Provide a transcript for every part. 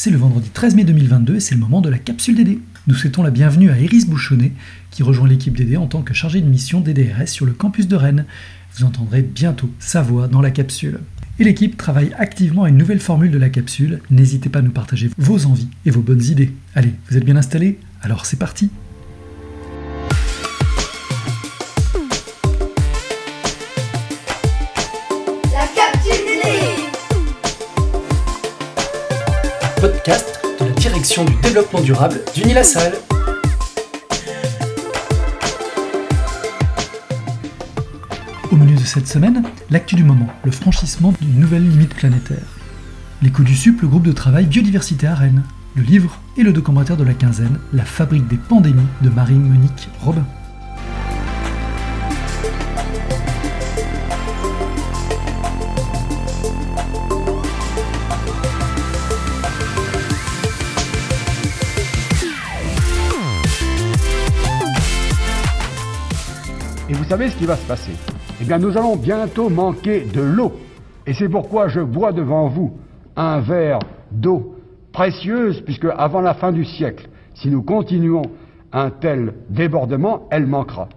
C'est le vendredi 13 mai 2022 et c'est le moment de la capsule DD. Nous souhaitons la bienvenue à Iris Bouchonnet qui rejoint l'équipe DD en tant que chargée de mission DDRS sur le campus de Rennes. Vous entendrez bientôt sa voix dans la capsule. Et l'équipe travaille activement à une nouvelle formule de la capsule. N'hésitez pas à nous partager vos envies et vos bonnes idées. Allez, vous êtes bien installés? Alors c'est parti durable. Au menu de cette semaine, l'actu du moment, le franchissement d'une nouvelle limite planétaire. L'écho du SUP, le groupe de travail Biodiversité à Rennes. Le livre et le documentaire de la quinzaine, La fabrique des pandémies de Marie-Monique Robin. Savez ce qui va se passer Eh bien, nous allons bientôt manquer de l'eau. Et c'est pourquoi je bois devant vous un verre d'eau précieuse, puisque avant la fin du siècle, si nous continuons un tel débordement, elle manquera.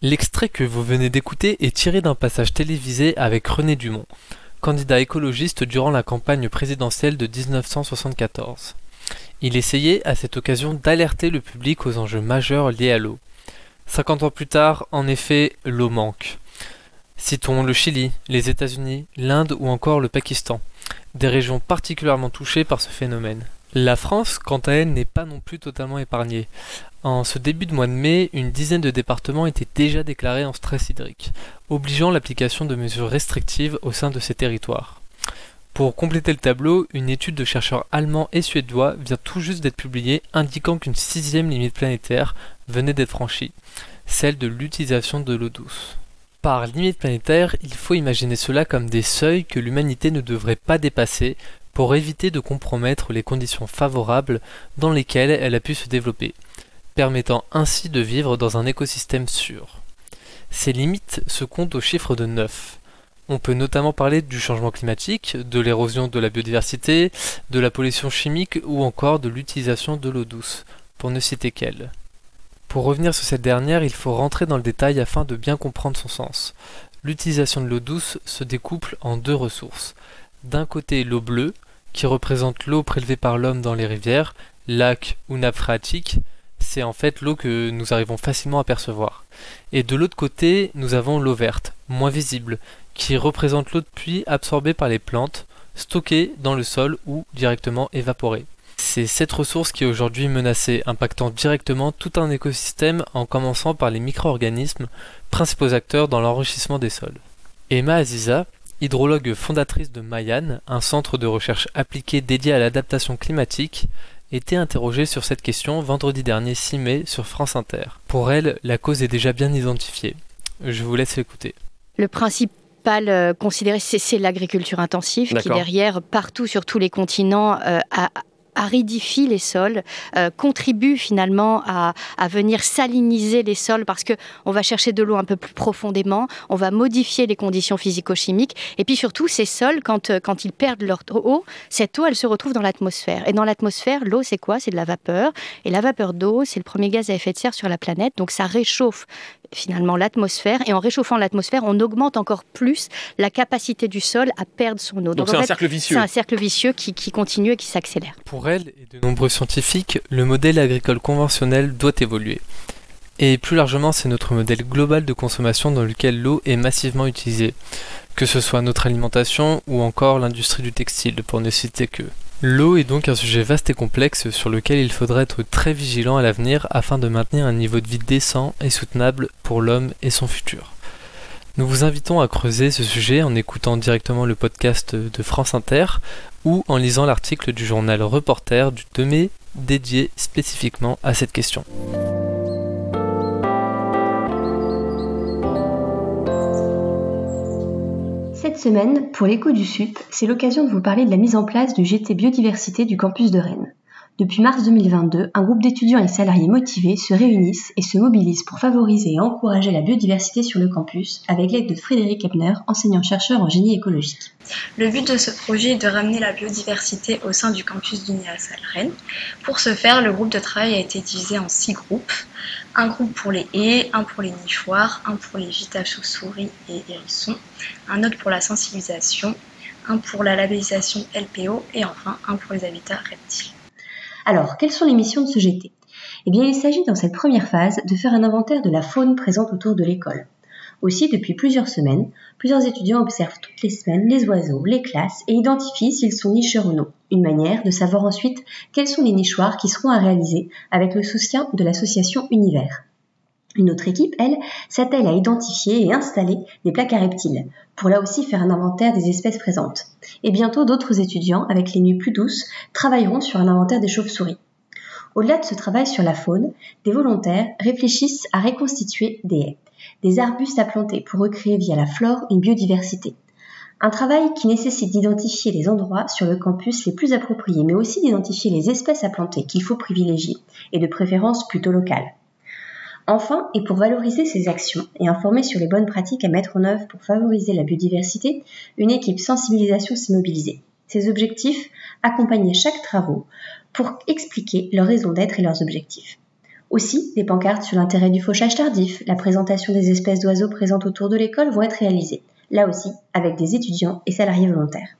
L'extrait que vous venez d'écouter est tiré d'un passage télévisé avec René Dumont, candidat écologiste durant la campagne présidentielle de 1974. Il essayait à cette occasion d'alerter le public aux enjeux majeurs liés à l'eau. 50 ans plus tard, en effet, l'eau manque. Citons le Chili, les États-Unis, l'Inde ou encore le Pakistan, des régions particulièrement touchées par ce phénomène. La France, quant à elle, n'est pas non plus totalement épargnée. En ce début de mois de mai, une dizaine de départements étaient déjà déclarés en stress hydrique, obligeant l'application de mesures restrictives au sein de ces territoires. Pour compléter le tableau, une étude de chercheurs allemands et suédois vient tout juste d'être publiée indiquant qu'une sixième limite planétaire venait d'être franchie, celle de l'utilisation de l'eau douce. Par limite planétaire, il faut imaginer cela comme des seuils que l'humanité ne devrait pas dépasser pour éviter de compromettre les conditions favorables dans lesquelles elle a pu se développer, permettant ainsi de vivre dans un écosystème sûr. Ces limites se comptent au chiffre de 9. On peut notamment parler du changement climatique, de l'érosion de la biodiversité, de la pollution chimique ou encore de l'utilisation de l'eau douce, pour ne citer qu'elle. Pour revenir sur cette dernière, il faut rentrer dans le détail afin de bien comprendre son sens. L'utilisation de l'eau douce se découple en deux ressources. D'un côté l'eau bleue, qui représente l'eau prélevée par l'homme dans les rivières, lacs ou nappes phréatiques, c'est en fait l'eau que nous arrivons facilement à percevoir. Et de l'autre côté, nous avons l'eau verte, moins visible, qui représente l'eau de pluie absorbée par les plantes, stockée dans le sol ou directement évaporée. C'est cette ressource qui est aujourd'hui menacée, impactant directement tout un écosystème en commençant par les micro-organismes, principaux acteurs dans l'enrichissement des sols. Emma Aziza, hydrologue fondatrice de Mayan, un centre de recherche appliqué dédié à l'adaptation climatique, était interrogée sur cette question vendredi dernier 6 mai sur France Inter. Pour elle, la cause est déjà bien identifiée. Je vous laisse écouter. Le principal euh, considéré, c'est l'agriculture intensive qui derrière, partout sur tous les continents, euh, a, aridifie les sols, euh, contribue finalement à, venir saliniser les sols parce que on va chercher de l'eau un peu plus profondément, on va modifier les conditions physico-chimiques et puis surtout ces sols quand, euh, quand ils perdent leur eau, cette eau elle se retrouve dans l'atmosphère et dans l'atmosphère l'eau c'est quoi? C'est de la vapeur et la vapeur d'eau c'est le premier gaz à effet de serre sur la planète donc ça réchauffe finalement l'atmosphère et en réchauffant l'atmosphère on augmente encore plus la capacité du sol à perdre son eau. Donc c'est un cercle vicieux. C'est un cercle vicieux qui, qui continue et qui s'accélère. Pour et de nombreux scientifiques, le modèle agricole conventionnel doit évoluer. Et plus largement, c'est notre modèle global de consommation dans lequel l'eau est massivement utilisée, que ce soit notre alimentation ou encore l'industrie du textile, pour ne citer que. L'eau est donc un sujet vaste et complexe sur lequel il faudra être très vigilant à l'avenir afin de maintenir un niveau de vie décent et soutenable pour l'homme et son futur. Nous vous invitons à creuser ce sujet en écoutant directement le podcast de France Inter ou en lisant l'article du journal Reporter du 2 mai dédié spécifiquement à cette question. Cette semaine, pour l'écho du SUP, c'est l'occasion de vous parler de la mise en place du GT Biodiversité du campus de Rennes. Depuis mars 2022, un groupe d'étudiants et salariés motivés se réunissent et se mobilisent pour favoriser et encourager la biodiversité sur le campus avec l'aide de Frédéric Ebner, enseignant-chercheur en génie écologique. Le but de ce projet est de ramener la biodiversité au sein du campus d'Universal Rennes. Pour ce faire, le groupe de travail a été divisé en six groupes. Un groupe pour les haies, un pour les nichoirs, un pour les gîtes à chauves-souris et hérissons, un autre pour la sensibilisation, un pour la labellisation LPO et enfin un pour les habitats reptiles. Alors, quelles sont les missions de ce GT Eh bien, il s'agit dans cette première phase de faire un inventaire de la faune présente autour de l'école. Aussi, depuis plusieurs semaines, plusieurs étudiants observent toutes les semaines les oiseaux, les classes et identifient s'ils sont nicheurs ou non. Une manière de savoir ensuite quels sont les nichoirs qui seront à réaliser avec le soutien de l'association Univers. Une autre équipe, elle, s'attelle à identifier et installer des plaques à reptiles, pour là aussi faire un inventaire des espèces présentes. Et bientôt, d'autres étudiants, avec les nuits plus douces, travailleront sur un inventaire des chauves-souris. Au-delà de ce travail sur la faune, des volontaires réfléchissent à reconstituer des haies, des arbustes à planter pour recréer via la flore une biodiversité. Un travail qui nécessite d'identifier les endroits sur le campus les plus appropriés, mais aussi d'identifier les espèces à planter qu'il faut privilégier, et de préférence plutôt locales. Enfin, et pour valoriser ces actions et informer sur les bonnes pratiques à mettre en œuvre pour favoriser la biodiversité, une équipe sensibilisation s'est mobilisée. Ses objectifs Accompagner chaque travaux pour expliquer leurs raisons d'être et leurs objectifs. Aussi, des pancartes sur l'intérêt du fauchage tardif, la présentation des espèces d'oiseaux présentes autour de l'école vont être réalisées, là aussi avec des étudiants et salariés volontaires.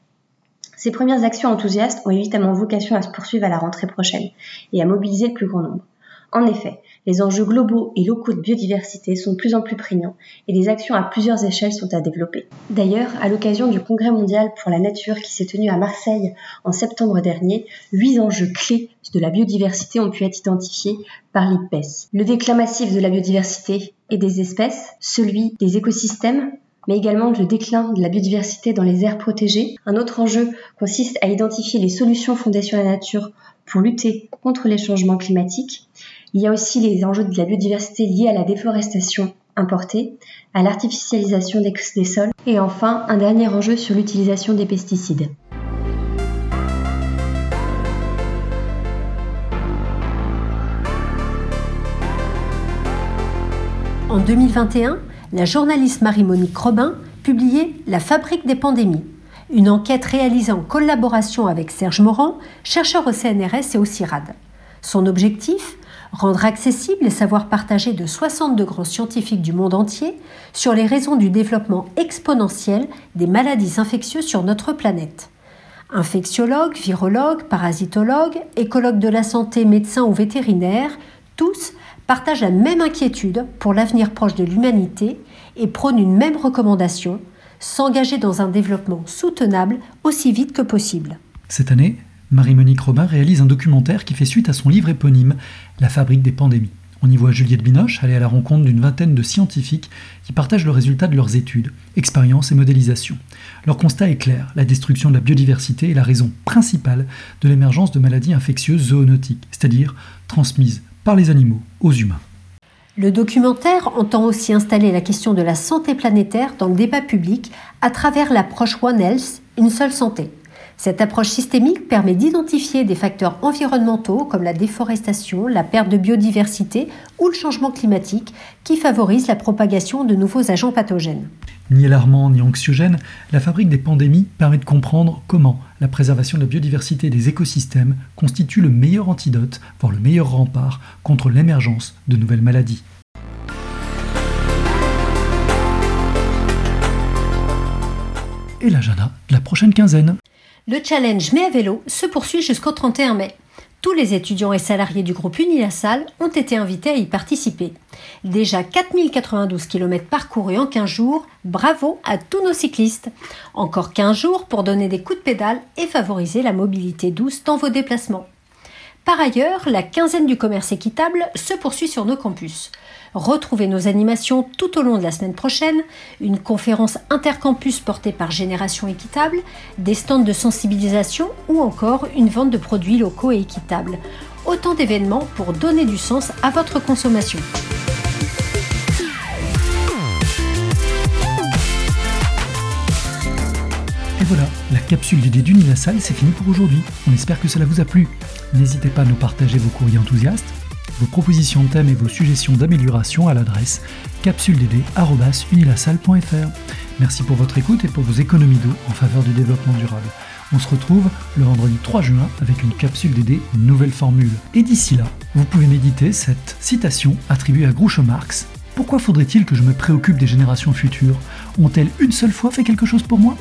Ces premières actions enthousiastes ont évidemment vocation à se poursuivre à la rentrée prochaine et à mobiliser le plus grand nombre. En effet, les enjeux globaux et locaux de biodiversité sont de plus en plus prégnants et des actions à plusieurs échelles sont à développer. D'ailleurs, à l'occasion du Congrès mondial pour la nature qui s'est tenu à Marseille en septembre dernier, huit enjeux clés de la biodiversité ont pu être identifiés par l'IPES. Le déclin massif de la biodiversité et des espèces, celui des écosystèmes, mais également le déclin de la biodiversité dans les aires protégées. Un autre enjeu consiste à identifier les solutions fondées sur la nature pour lutter contre les changements climatiques il y a aussi les enjeux de la biodiversité liés à la déforestation importée, à l'artificialisation des, sols et enfin un dernier enjeu sur l'utilisation des pesticides. En 2021, la journaliste Marie-Monique Robin publiait La fabrique des pandémies, une enquête réalisée en collaboration avec Serge Morand, chercheur au CNRS et au CIRAD. Son objectif rendre accessible les savoirs partagés de 62 grands scientifiques du monde entier sur les raisons du développement exponentiel des maladies infectieuses sur notre planète. Infectiologues, virologues, parasitologues, écologues de la santé, médecins ou vétérinaires, tous partagent la même inquiétude pour l'avenir proche de l'humanité et prônent une même recommandation, s'engager dans un développement soutenable aussi vite que possible. Cette année, Marie-Monique Robin réalise un documentaire qui fait suite à son livre éponyme La fabrique des pandémies. On y voit Juliette Binoche aller à la rencontre d'une vingtaine de scientifiques qui partagent le résultat de leurs études, expériences et modélisations. Leur constat est clair, la destruction de la biodiversité est la raison principale de l'émergence de maladies infectieuses zoonotiques, c'est-à-dire transmises par les animaux aux humains. Le documentaire entend aussi installer la question de la santé planétaire dans le débat public à travers l'approche One Health, une seule santé. Cette approche systémique permet d'identifier des facteurs environnementaux comme la déforestation, la perte de biodiversité ou le changement climatique qui favorisent la propagation de nouveaux agents pathogènes. Ni alarmant ni anxiogène, la fabrique des pandémies permet de comprendre comment la préservation de la biodiversité des écosystèmes constitue le meilleur antidote, voire le meilleur rempart contre l'émergence de nouvelles maladies. Et l'agenda de la prochaine quinzaine. Le challenge Mais à vélo se poursuit jusqu'au 31 mai. Tous les étudiants et salariés du groupe Unilassal ont été invités à y participer. Déjà 4092 km parcourus en 15 jours, bravo à tous nos cyclistes. Encore 15 jours pour donner des coups de pédale et favoriser la mobilité douce dans vos déplacements. Par ailleurs, la quinzaine du commerce équitable se poursuit sur nos campus. Retrouvez nos animations tout au long de la semaine prochaine, une conférence intercampus portée par Génération Équitable, des stands de sensibilisation ou encore une vente de produits locaux et équitables. Autant d'événements pour donner du sens à votre consommation. Et voilà, la capsule du dé salle c'est fini pour aujourd'hui. On espère que cela vous a plu. N'hésitez pas à nous partager vos courriers enthousiastes, vos propositions de thèmes et vos suggestions d'amélioration à l'adresse capsuledD.unilasalle.fr. Merci pour votre écoute et pour vos économies d'eau en faveur du développement durable. On se retrouve le vendredi 3 juin avec une capsule DD nouvelle formule. Et d'ici là, vous pouvez méditer cette citation attribuée à Groucho Marx. Pourquoi faudrait-il que je me préoccupe des générations futures? Ont-elles une seule fois fait quelque chose pour moi?